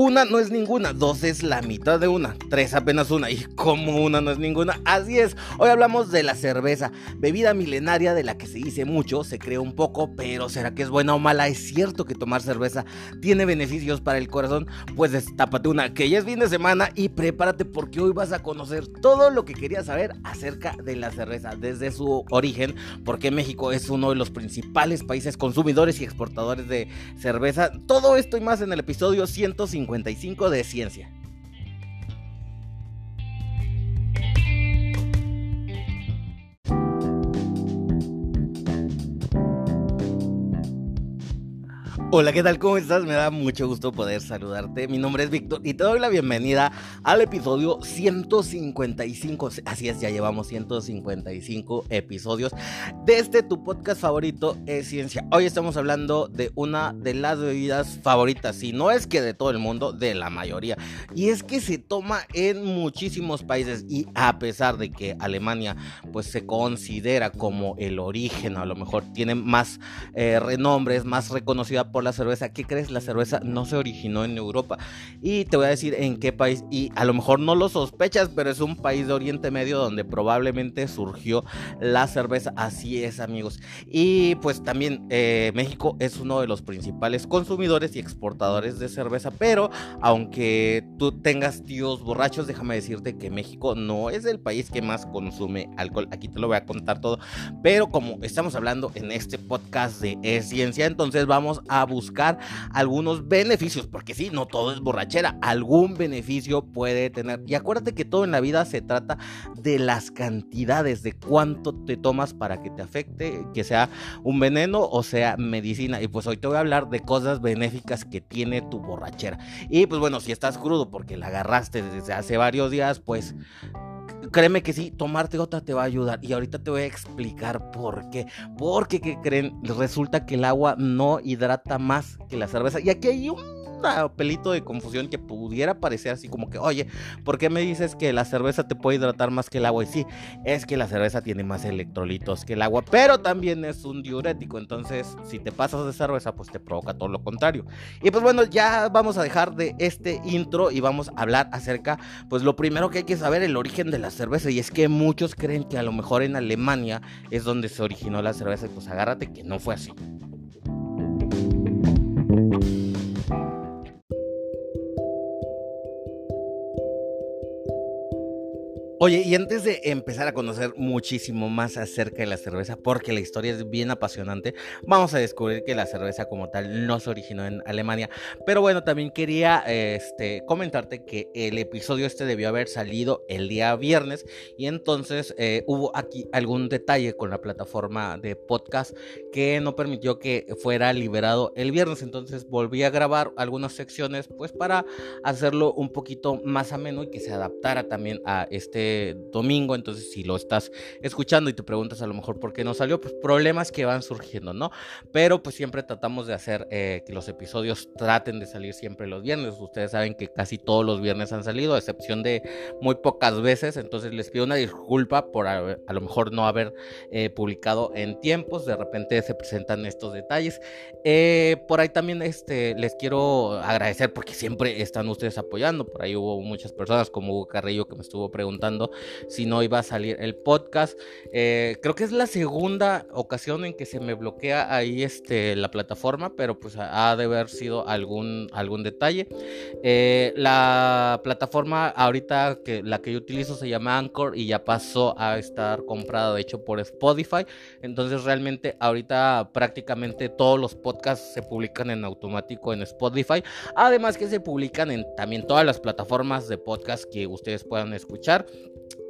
Una no es ninguna, dos es la mitad de una, tres apenas una. Y como una no es ninguna, así es. Hoy hablamos de la cerveza, bebida milenaria de la que se dice mucho, se cree un poco, pero ¿será que es buena o mala? ¿Es cierto que tomar cerveza tiene beneficios para el corazón? Pues destápate una, que ya es fin de semana y prepárate porque hoy vas a conocer todo lo que querías saber acerca de la cerveza, desde su origen, porque México es uno de los principales países consumidores y exportadores de cerveza. Todo esto y más en el episodio 150 55 de ciencia. Hola, ¿qué tal? ¿Cómo estás? Me da mucho gusto poder saludarte. Mi nombre es Víctor y te doy la bienvenida al episodio 155. Así es, ya llevamos 155 episodios de este tu podcast favorito es Ciencia. Hoy estamos hablando de una de las bebidas favoritas, si no es que de todo el mundo, de la mayoría. Y es que se toma en muchísimos países y a pesar de que Alemania pues se considera como el origen, a lo mejor tiene más eh, renombres, más reconocida por la cerveza. ¿Qué crees? La cerveza no se originó en Europa. Y te voy a decir en qué país. Y a lo mejor no lo sospechas, pero es un país de Oriente Medio donde probablemente surgió la cerveza. Así es, amigos. Y pues también eh, México es uno de los principales consumidores y exportadores de cerveza. Pero aunque tú tengas tíos borrachos, déjame decirte que México no es el país que más consume alcohol. Aquí te lo voy a contar todo. Pero como estamos hablando en este podcast de ciencia, entonces vamos a buscar algunos beneficios, porque sí, no todo es borrachera, algún beneficio puede tener. Y acuérdate que todo en la vida se trata de las cantidades, de cuánto te tomas para que te afecte, que sea un veneno o sea medicina. Y pues hoy te voy a hablar de cosas benéficas que tiene tu borrachera. Y pues bueno, si estás crudo porque la agarraste desde hace varios días, pues créeme que sí, tomarte otra te va a ayudar. Y ahorita te voy a explicar por qué. Porque, ¿qué creen? Resulta que el agua no hidrata más que la cerveza. Y aquí hay un pelito de confusión que pudiera parecer así como que, oye, ¿por qué me dices que la cerveza te puede hidratar más que el agua? Y sí, es que la cerveza tiene más electrolitos que el agua, pero también es un diurético, entonces si te pasas de cerveza, pues te provoca todo lo contrario. Y pues bueno, ya vamos a dejar de este intro y vamos a hablar acerca, pues lo primero que hay que saber, el origen de la cerveza, y es que muchos creen que a lo mejor en Alemania es donde se originó la cerveza, pues agárrate que no fue así. Oye, y antes de empezar a conocer muchísimo más acerca de la cerveza, porque la historia es bien apasionante, vamos a descubrir que la cerveza como tal no se originó en Alemania. Pero bueno, también quería este, comentarte que el episodio este debió haber salido el día viernes y entonces eh, hubo aquí algún detalle con la plataforma de podcast que no permitió que fuera liberado el viernes. Entonces volví a grabar algunas secciones pues para hacerlo un poquito más ameno y que se adaptara también a este domingo, entonces si lo estás escuchando y te preguntas a lo mejor por qué no salió, pues problemas que van surgiendo, ¿no? Pero pues siempre tratamos de hacer eh, que los episodios traten de salir siempre los viernes. Ustedes saben que casi todos los viernes han salido, a excepción de muy pocas veces, entonces les pido una disculpa por a, lo mejor no haber eh, publicado en tiempos, de repente se presentan estos detalles. Eh, por ahí también este, les quiero agradecer porque siempre están ustedes apoyando, por ahí hubo muchas personas como Hugo Carrillo que me estuvo preguntando si no iba a salir el podcast. Eh, creo que es la segunda ocasión en que se me bloquea ahí este, la plataforma, pero pues ha de haber sido algún, algún detalle. Eh, la plataforma ahorita que la que yo utilizo se llama Anchor y ya pasó a estar comprada de hecho por Spotify. Entonces realmente ahorita prácticamente todos los podcasts se publican en automático en Spotify. Además que se publican en también todas las plataformas de podcast que ustedes puedan escuchar.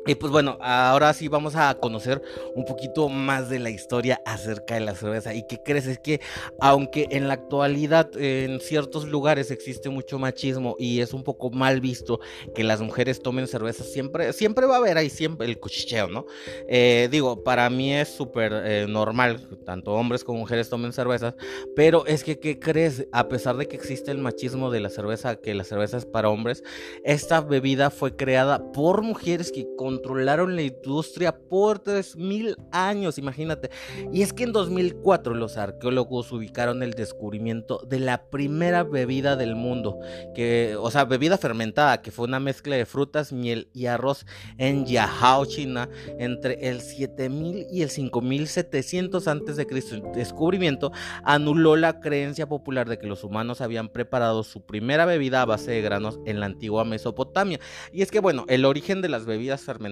Y pues bueno, ahora sí vamos a conocer un poquito más de la historia acerca de la cerveza. ¿Y qué crees? Es que aunque en la actualidad en ciertos lugares existe mucho machismo y es un poco mal visto que las mujeres tomen cerveza, siempre, siempre va a haber ahí siempre el cuchicheo, ¿no? Eh, digo, para mí es súper eh, normal, tanto hombres como mujeres tomen cervezas, pero es que, ¿qué crees? A pesar de que existe el machismo de la cerveza, que la cerveza es para hombres, esta bebida fue creada por mujeres que con controlaron la industria por 3.000 años, imagínate. Y es que en 2004 los arqueólogos ubicaron el descubrimiento de la primera bebida del mundo, que, o sea, bebida fermentada, que fue una mezcla de frutas, miel y arroz en Yahao, China, entre el 7000 y el 5700 antes de Cristo. El descubrimiento anuló la creencia popular de que los humanos habían preparado su primera bebida a base de granos en la antigua Mesopotamia. Y es que, bueno, el origen de las bebidas fermentadas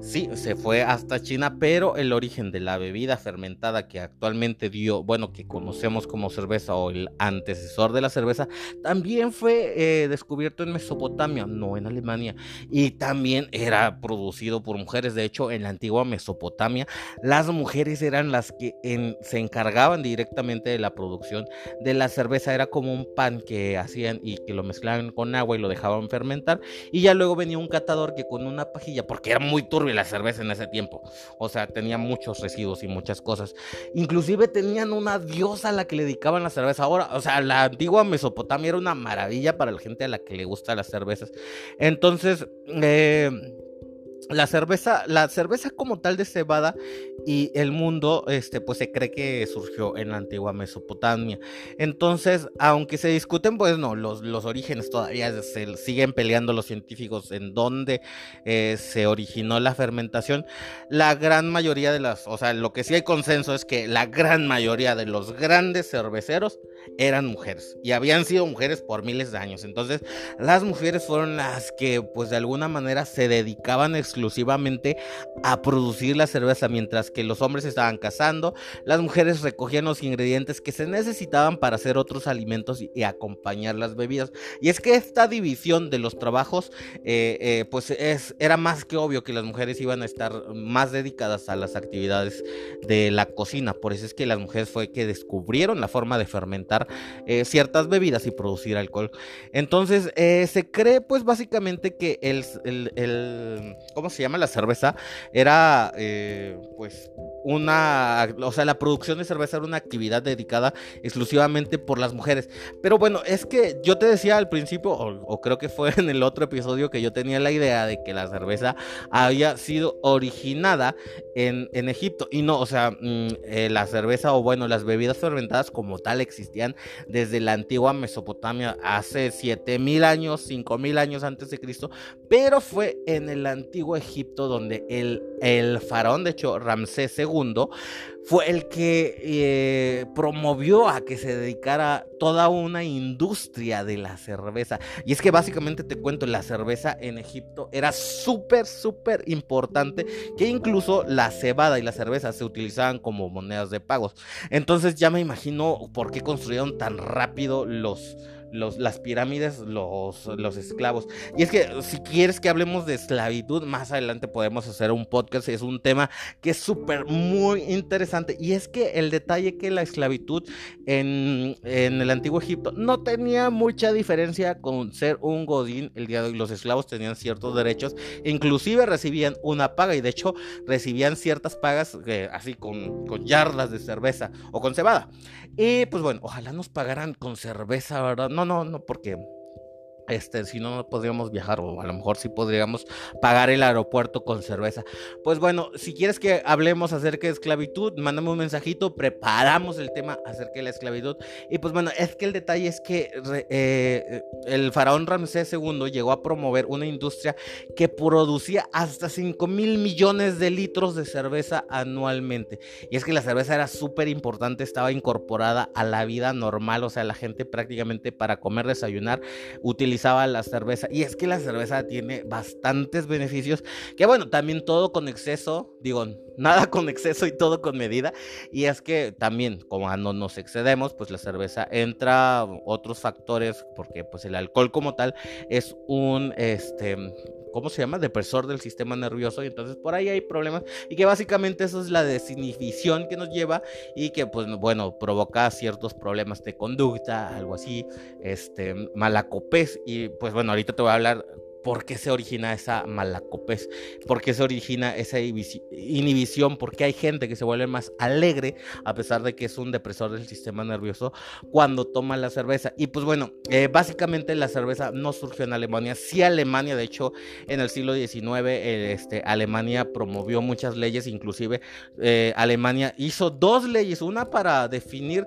sí se fue hasta China, pero el origen de la bebida fermentada que actualmente dio, bueno, que conocemos como cerveza o el antecesor de la cerveza, también fue eh, descubierto en Mesopotamia, no en Alemania, y también era producido por mujeres. De hecho, en la antigua Mesopotamia, las mujeres eran las que se encargaban directamente de la producción de la cerveza. Era como un pan que hacían y que lo mezclaban con agua y lo dejaban fermentar. Y ya luego venía un catador que con una pajilla, porque era muy turbia la cerveza en ese tiempo, o sea, tenía muchos residuos y muchas cosas. Inclusive tenían una diosa a la que le dedicaban la cerveza. Ahora, o sea, la antigua Mesopotamia era una maravilla para la gente a la que le gustan las cervezas. Entonces, eh, la cerveza, la cerveza como tal de cebada y el mundo, este, pues se cree que surgió en la antigua Mesopotamia. Entonces, aunque se discuten, pues no, los, los orígenes todavía se siguen peleando los científicos en dónde eh, se originó la fermentación. La gran mayoría de las, o sea, lo que sí hay consenso es que la gran mayoría de los grandes cerveceros eran mujeres y habían sido mujeres por miles de años. Entonces, las mujeres fueron las que, pues de alguna manera, se dedicaban a exclusivamente a producir la cerveza, mientras que los hombres estaban cazando, las mujeres recogían los ingredientes que se necesitaban para hacer otros alimentos y, acompañar las bebidas. Y es que esta división de los trabajos, eh, eh, pues es, era más que obvio que las mujeres iban a estar más dedicadas a las actividades de la cocina. Por eso es que las mujeres fue que descubrieron la forma de fermentar eh, ciertas bebidas y producir alcohol. Entonces, se cree pues básicamente que el, ¿cómo se llama? La cerveza, era eh, pues una, o sea, la producción de cerveza era una actividad dedicada exclusivamente por las mujeres. Pero bueno, es que yo te decía al principio, o, creo que fue en el otro episodio que yo tenía la idea de que la cerveza había sido originada en, Egipto. Y no, o sea, mm, eh, la cerveza o bueno, las bebidas fermentadas como tal existían desde la antigua Mesopotamia hace 7000 años, 5000 años antes de Cristo, pero fue en el antiguo Egipto donde el, faraón, de hecho, Ramsés II, fue el que eh, promovió a que se dedicara toda una industria de la cerveza. Y es que básicamente te cuento, la cerveza en Egipto era súper, súper importante, que incluso la cebada y la cerveza se utilizaban como monedas de pagos. Entonces ya me imagino por qué construyeron tan rápido los las pirámides, los, los esclavos. Y es que si quieres que hablemos de esclavitud, más adelante podemos hacer un podcast. Es un tema que es súper, muy interesante. Y es que el detalle que la esclavitud en, en, el antiguo Egipto no tenía mucha diferencia con ser un godín. El día de hoy los esclavos tenían ciertos derechos, inclusive recibían una paga y de hecho recibían ciertas pagas eh, así con, con yardas de cerveza o con cebada. Y pues bueno, ojalá nos pagaran con cerveza, ¿verdad? No, no, porque este, si no, no podríamos viajar o a lo mejor sí podríamos pagar el aeropuerto con cerveza. Pues bueno, si quieres que hablemos acerca de esclavitud, mándame un mensajito, preparamos el tema acerca de la esclavitud. Y pues bueno, es que el detalle es que eh, el faraón Ramsés II llegó a promover una industria que producía hasta 5 mil millones de litros de cerveza anualmente. Y es que la cerveza era súper importante, estaba incorporada a la vida normal, o sea, la gente prácticamente para comer, desayunar, utilizaba la cerveza. Y es que la cerveza tiene bastantes beneficios. Que bueno, también todo con exceso, digo, nada con exceso y todo con medida. Y es que también, como no nos excedemos, pues la cerveza entra otros factores, porque pues el alcohol como tal es un, este, ¿cómo se llama? Depresor del sistema nervioso y entonces por ahí hay problemas y que básicamente eso es la desinhibición que nos lleva y que pues bueno, provoca ciertos problemas de conducta, algo así, este, malacopés y pues bueno, ahorita te voy a hablar por qué se origina esa malacopez, por qué se origina esa inhibición, por qué hay gente que se vuelve más alegre a pesar de que es un depresor del sistema nervioso cuando toma la cerveza. Y pues bueno, eh, básicamente la cerveza no surgió en Alemania, sí Alemania, de hecho en el siglo XIX eh, este, Alemania promovió muchas leyes, inclusive eh, Alemania hizo dos leyes, una para definir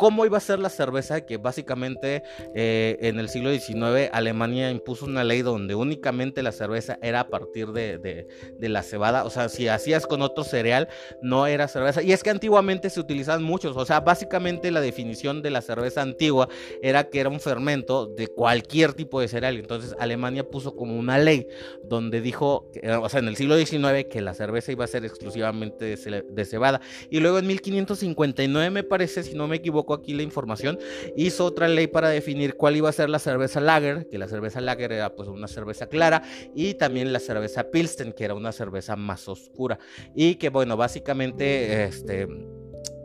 cómo iba a ser la cerveza, que básicamente eh, en el siglo XIX Alemania impuso una ley donde únicamente la cerveza era a partir de, la cebada, o sea, si hacías con otro cereal, no era cerveza. Y es que antiguamente se utilizaban muchos, o sea, básicamente la definición de la cerveza antigua era que era un fermento de cualquier tipo de cereal. Entonces Alemania puso como una ley donde dijo, o sea, en el siglo XIX que la cerveza iba a ser exclusivamente de cebada. Y luego en 1559 me parece, si no me equivoco, aquí la información, hizo otra ley para definir cuál iba a ser la cerveza lager, que la cerveza lager era pues una cerveza clara, y también la cerveza pilsen, que era una cerveza más oscura. Y que bueno, básicamente este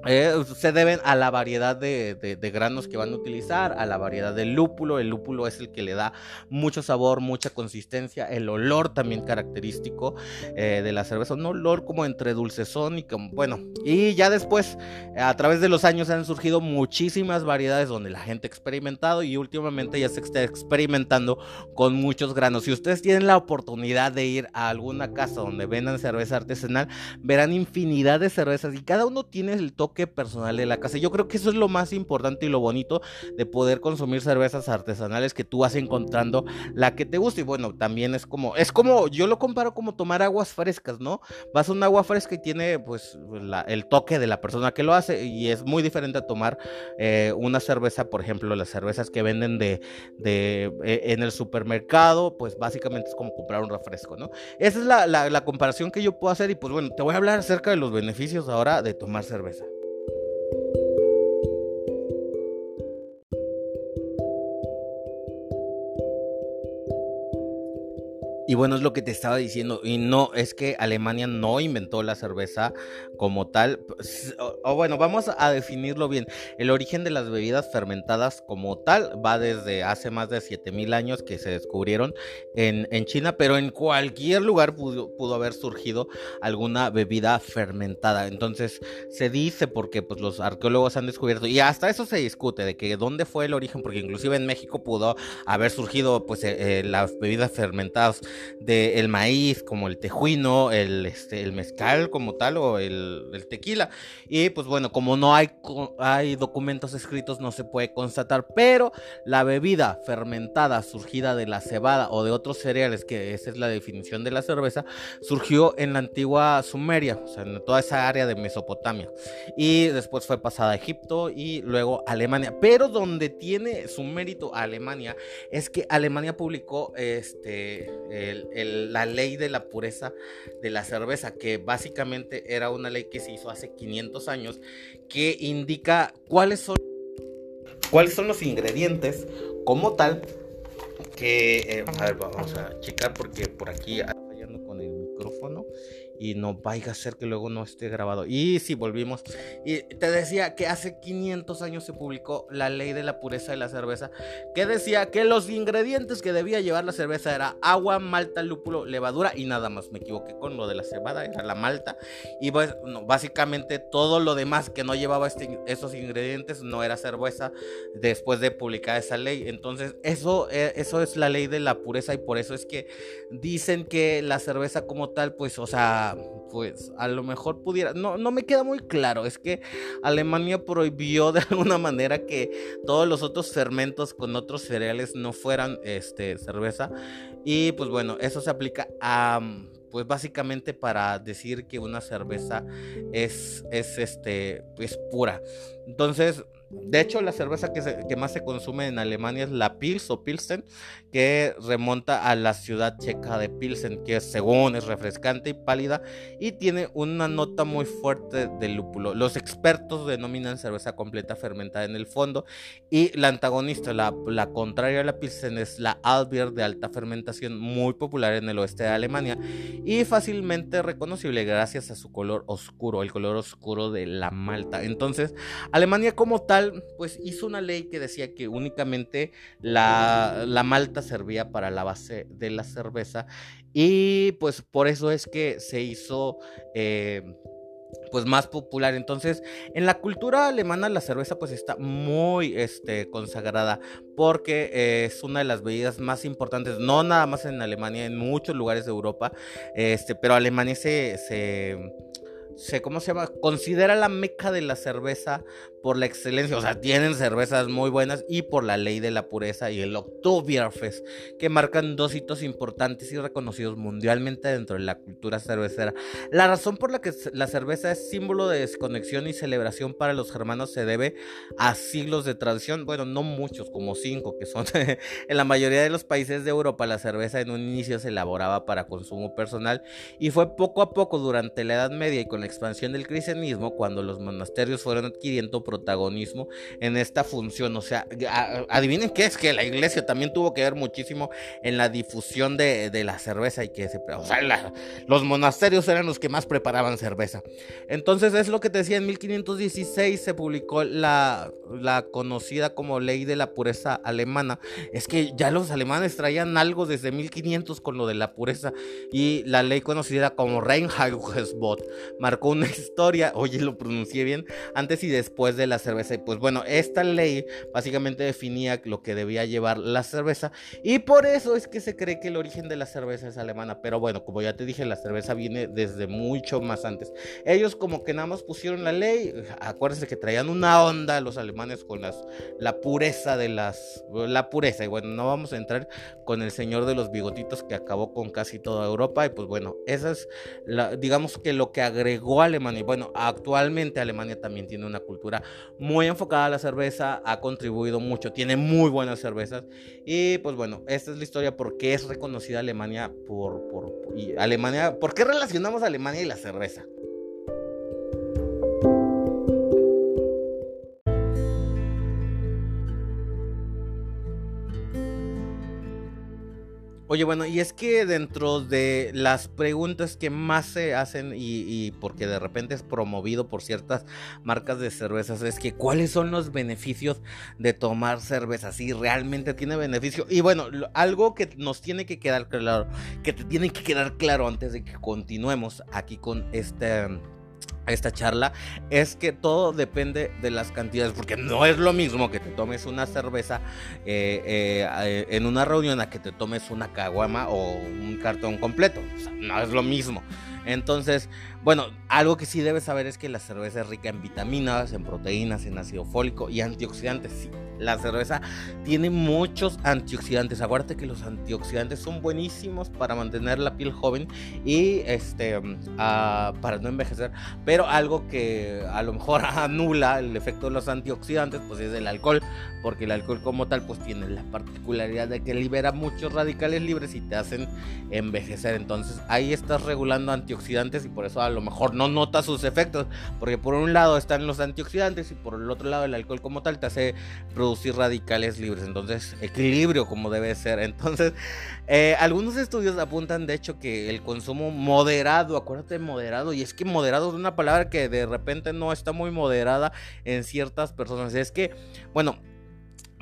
eh, se deben a la variedad de, granos que van a utilizar, a la variedad del lúpulo. El lúpulo es el que le da mucho sabor, mucha consistencia, el olor también característico eh, de la cerveza, un olor como entre dulcezón y como, bueno, y ya después, a través de los años han surgido muchísimas variedades donde la gente ha experimentado y últimamente ya se está experimentando con muchos granos. Si ustedes tienen la oportunidad de ir a alguna casa donde vendan cerveza artesanal, verán infinidad de cervezas y cada uno tiene el toque personal de la casa. Yo creo que eso es lo más importante y lo bonito de poder consumir cervezas artesanales que tú vas encontrando la que te gusta. Y bueno, también es como, es como, yo lo comparo como tomar aguas frescas, ¿no? Vas a un agua fresca y tiene pues el toque de la persona que lo hace y es muy diferente a tomar eh, una cerveza, por ejemplo, las cervezas que venden de, de eh, en el supermercado, pues básicamente es como comprar un refresco, ¿no? Esa es la, la comparación que yo puedo hacer y pues bueno, te voy a hablar acerca de los beneficios ahora de tomar cerveza. you Y bueno, es lo que te estaba diciendo. Y no, es que Alemania no inventó la cerveza como tal. Pues, o, bueno, vamos a definirlo bien. El origen de las bebidas fermentadas como tal va desde hace más de 7000 años que se descubrieron en, China, pero en cualquier lugar pudo, pudo, haber surgido alguna bebida fermentada. Entonces se dice porque pues, los arqueólogos han descubierto, y hasta eso se discute, de que dónde fue el origen, porque inclusive en México pudo haber surgido pues, eh, eh, las bebidas fermentadas del maíz, como el tejuino, el, este, el mezcal como tal o el, tequila. Y pues bueno, como no hay, hay documentos escritos no se puede constatar, pero la bebida fermentada surgida de la cebada o de otros cereales, que esa es la definición de la cerveza, surgió en la antigua Sumeria, o sea, en toda esa área de Mesopotamia. Y después fue pasada a Egipto y luego Alemania. Pero donde tiene su mérito Alemania es que Alemania publicó este la ley de la pureza de la cerveza, que básicamente era una ley que se hizo hace 500 años, que indica cuáles son, cuáles son los ingredientes como tal que, eh, vamos a checar porque por aquí fallando con el micrófono y no vaya a ser que luego no esté grabado. Y si volvimos. Y te decía que hace 500 años se publicó la ley de la pureza de la cerveza, que decía que los ingredientes que debía llevar la cerveza era agua, malta, lúpulo, levadura y nada más. Me equivoqué con lo de la cebada, era la malta. Y pues, básicamente todo lo demás que no llevaba este, esos ingredientes no era cerveza después de publicar esa ley. Entonces, eso, eh, eso es la ley de la pureza y por eso es que dicen que la cerveza como tal, pues, o sea, pues a lo mejor pudiera, no, no me queda muy claro, es que Alemania prohibió de alguna manera que todos los otros fermentos con otros cereales no fueran este, cerveza y pues bueno, eso se aplica a pues básicamente para decir que una cerveza es, es este, es pura. Entonces, de hecho, la cerveza que, más se consume en Alemania es la Pils o Pilsen, que remonta a la ciudad checa de Pilsen, que según es refrescante y pálida y tiene una nota muy fuerte de lúpulo. Los expertos denominan cerveza completa fermentada en el fondo y la antagonista, la, contraria a la Pilsen, es la Albier de alta fermentación, muy popular en el oeste de Alemania y fácilmente reconocible gracias a su color oscuro, el color oscuro de la malta. Entonces, Alemania como tal, pues hizo una ley que decía que únicamente la, la malta servía para la base de la cerveza y pues por eso es que se hizo... Eh, pues más popular. Entonces, en la cultura alemana la cerveza pues está muy este, consagrada porque eh, es una de las bebidas más importantes, no nada más en Alemania, en muchos lugares de Europa, este, pero Alemania se, se se, ¿cómo se llama? Considera la meca de la cerveza por la excelencia, o sea, tienen cervezas muy buenas y por la ley de la pureza y el Oktoberfest, que marcan dos hitos importantes y reconocidos mundialmente dentro de la cultura cervecera. La razón por la que la cerveza es símbolo de desconexión y celebración para los germanos se debe a siglos de tradición, bueno, no muchos, como cinco, que son en la mayoría de los países de Europa la cerveza en un inicio se elaboraba para consumo personal y fue poco a poco durante la Edad Media y con la expansión del cristianismo cuando los monasterios fueron adquiriendo protagonismo en esta función. O sea, adivinen qué es que la iglesia también tuvo que ver muchísimo en la difusión de, la cerveza y que se, o sea, los monasterios eran los que más preparaban cerveza. Entonces es lo que te decía, en 1516 se publicó la, conocida como ley de la pureza alemana. Es que ya los alemanes traían algo desde 1500 con lo de la pureza y la ley conocida como Reinheitsgebot marcó una historia, oye, lo pronuncié bien, antes y después de la cerveza. Y pues bueno, esta ley básicamente definía lo que debía llevar la cerveza y por eso es que se cree que el origen de la cerveza es alemana. Pero bueno, como ya te dije, la cerveza viene desde mucho más antes. Ellos como que nada más pusieron la ley, acuérdense que traían una onda los alemanes con las, la pureza de las, la pureza. Y bueno, no vamos a entrar con el señor de los bigotitos que acabó con casi toda Europa. Y pues bueno, esa es, la, digamos que lo que agregó Alemania. Bueno, actualmente Alemania también tiene una cultura muy enfocada a la cerveza, ha contribuido mucho, tiene muy buenas cervezas. Y pues bueno, esta es la historia por qué es reconocida Alemania por, por, Alemania, ¿por qué relacionamos a Alemania y la cerveza? Oye, bueno, y es que dentro de las preguntas que más se hacen y, porque de repente es promovido por ciertas marcas de cervezas es que cuáles son los beneficios de tomar cerveza, si realmente tiene beneficio. Y bueno, algo que nos tiene que quedar claro, que te tiene que quedar claro antes de que continuemos aquí con este esta charla es que todo depende de las cantidades, porque no es lo mismo que te tomes una cerveza eh, eh, en una reunión a que te tomes una caguama o un cartón completo. no es lo mismo. Entonces, bueno, algo que sí debes saber es que la cerveza es rica en vitaminas, en proteínas, en ácido fólico y antioxidantes. Sí, la cerveza tiene muchos antioxidantes. Acuérdate que los antioxidantes son buenísimos para mantener la piel joven y este ah, para no envejecer. Pero algo que a lo mejor anula el efecto de los antioxidantes, pues es el alcohol, porque el alcohol como tal, pues tiene la particularidad de que libera muchos radicales libres y te hacen envejecer. Entonces ahí estás regulando antioxidantes y por eso a lo mejor no notas sus efectos, porque por un lado están los antioxidantes y por el otro lado el alcohol como tal te hace producir radicales libres, entonces equilibrio como debe ser. Entonces, eh, algunos estudios apuntan de hecho que el consumo moderado, acuérdate moderado, y es que moderado es una palabra que de repente no está muy moderada en ciertas personas, es que, bueno,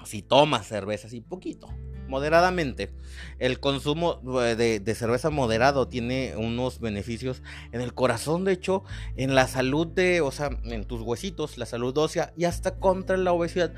si tomas cerveza así poquito, moderadamente. El consumo eh, de, cerveza moderado tiene unos beneficios en el corazón, de hecho, en la salud de, o sea, en tus huesitos, la salud ósea y hasta contra la obesidad.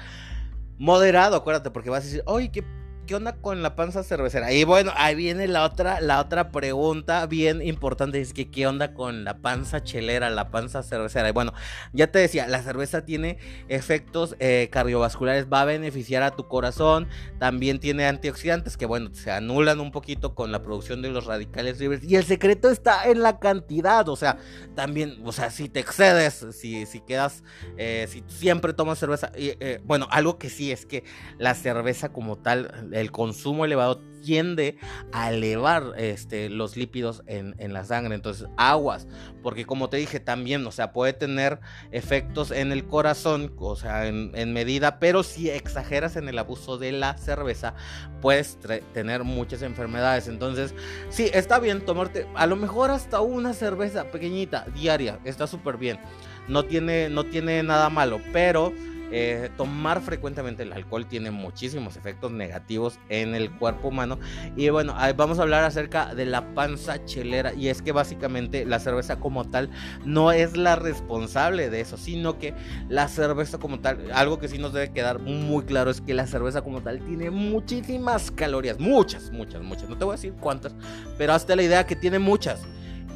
Moderado, acuérdate, porque vas a decir, oye, qué ¿qué onda con la panza cervecera? Y bueno, ahí viene la otra, la otra pregunta bien importante, es que ¿qué onda con la panza chelera, la panza cervecera? Y bueno, ya te decía, la cerveza tiene efectos eh, cardiovasculares, va a beneficiar a tu corazón, también tiene antioxidantes que bueno, se anulan un poquito con la producción de los radicales libres y el secreto está en la cantidad, o sea, también, o sea, si te excedes, si, si quedas, eh, si siempre tomas cerveza, y, eh, bueno, algo que sí es que la cerveza como tal, el consumo elevado tiende a elevar este, los lípidos en, la sangre. Entonces, aguas, porque como te dije también, o sea, puede tener efectos en el corazón, o sea, en, medida, pero si exageras en el abuso de la cerveza, puedes tener muchas enfermedades. Entonces, sí, está bien tomarte a lo mejor hasta una cerveza pequeñita, diaria, está súper bien. no tiene, no tiene nada malo, pero eh, tomar frecuentemente el alcohol tiene muchísimos efectos negativos en el cuerpo humano. Y bueno, vamos a hablar acerca de la panza chelera. Y es que básicamente la cerveza como tal no es la responsable de eso, sino que la cerveza como tal, algo que sí nos debe quedar muy claro es que la cerveza como tal tiene muchísimas calorías. Muchas, muchas, muchas. No te voy a decir cuántas, pero hasta la idea que tiene muchas.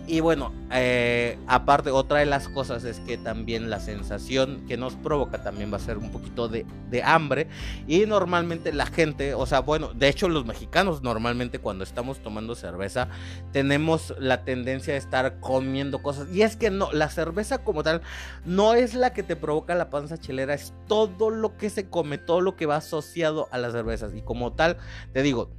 Y bueno, eh, aparte, otra de las cosas es que también la sensación que nos provoca también va a ser un poquito de, hambre. Y normalmente la gente, o sea, bueno, de hecho los mexicanos normalmente cuando estamos tomando cerveza tenemos la tendencia de estar comiendo cosas. Y es que no, la cerveza como tal no es la que te provoca la panza chelera, es todo lo que se come, todo lo que va asociado a las cervezas. Y como tal, te digo,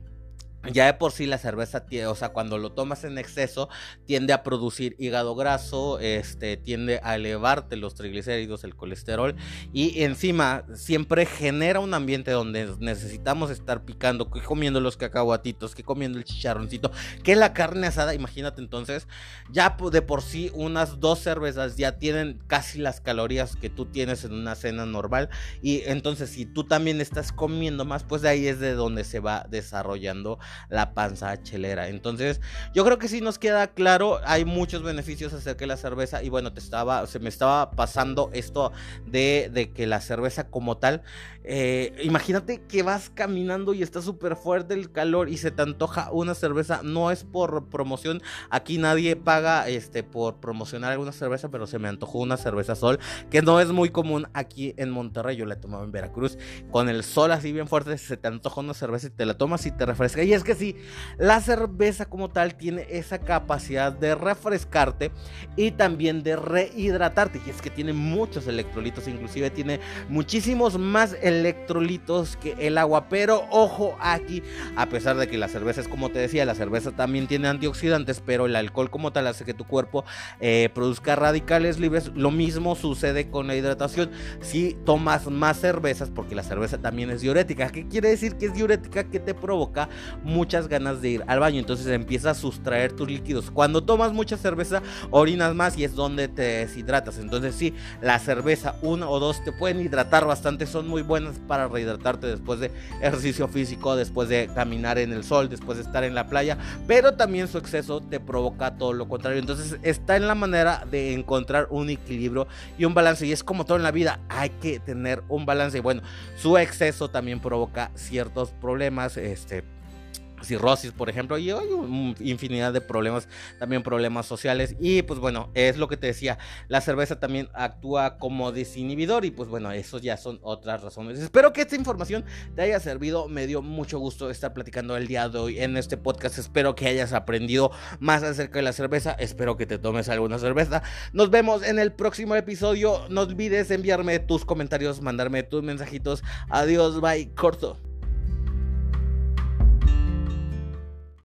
ya de por sí la cerveza, o sea, cuando lo tomas en exceso, tiende a producir hígado graso, este, tiende a elevarte los triglicéridos, el colesterol y encima siempre genera un ambiente donde necesitamos estar picando, que comiendo los cacahuatitos, que comiendo el chicharroncito, que la carne asada, imagínate entonces, ya de por sí unas dos cervezas ya tienen casi las calorías que tú tienes en una cena normal y entonces si tú también estás comiendo más, pues de ahí es de donde se va desarrollando la panza chelera. Entonces, yo creo que sí nos queda claro, hay muchos beneficios acerca de la cerveza y bueno, te estaba, se me estaba pasando esto de, de que la cerveza como tal, eh, imagínate que vas caminando y está súper fuerte el calor y se te antoja una cerveza, no es por promoción, aquí nadie paga este por promocionar alguna cerveza, pero se me antojó una cerveza sol, que no es muy común aquí en Monterrey, yo la he tomado en Veracruz, con el sol así bien fuerte, se te antoja una cerveza y te la tomas y te refresca y es que sí, la cerveza como tal tiene esa capacidad de refrescarte y también de rehidratarte. Y es que tiene muchos electrolitos, inclusive tiene muchísimos más electrolitos que el agua. Pero ojo aquí, a pesar de que la cerveza es como te decía, la cerveza también tiene antioxidantes, pero el alcohol como tal hace que tu cuerpo eh, produzca radicales libres. Lo mismo sucede con la hidratación. Si tomas más cervezas, porque la cerveza también es diurética. ¿Qué quiere decir que es diurética? Que te provoca muchas ganas de ir al baño, entonces empieza a sustraer tus líquidos. Cuando tomas mucha cerveza, orinas más y es donde te deshidratas. Entonces sí, la cerveza, uno o dos, te pueden hidratar bastante, son muy buenas para rehidratarte después de ejercicio físico, después de caminar en el sol, después de estar en la playa, pero también su exceso te provoca todo lo contrario. Entonces está en la manera de encontrar un equilibrio y un balance. Y es como todo en la vida, hay que tener un balance. Y bueno, su exceso también provoca ciertos problemas, este cirrosis, por ejemplo, y hay infinidad de problemas, también problemas sociales. Y pues bueno, es lo que te decía, la cerveza también actúa como desinhibidor y pues bueno, eso ya son otras razones. Espero que esta información te haya servido, me dio mucho gusto estar platicando el día de hoy en este podcast, espero que hayas aprendido más acerca de la cerveza, espero que te tomes alguna cerveza. Nos vemos en el próximo episodio, no olvides enviarme tus comentarios, mandarme tus mensajitos. Adiós, bye, corto.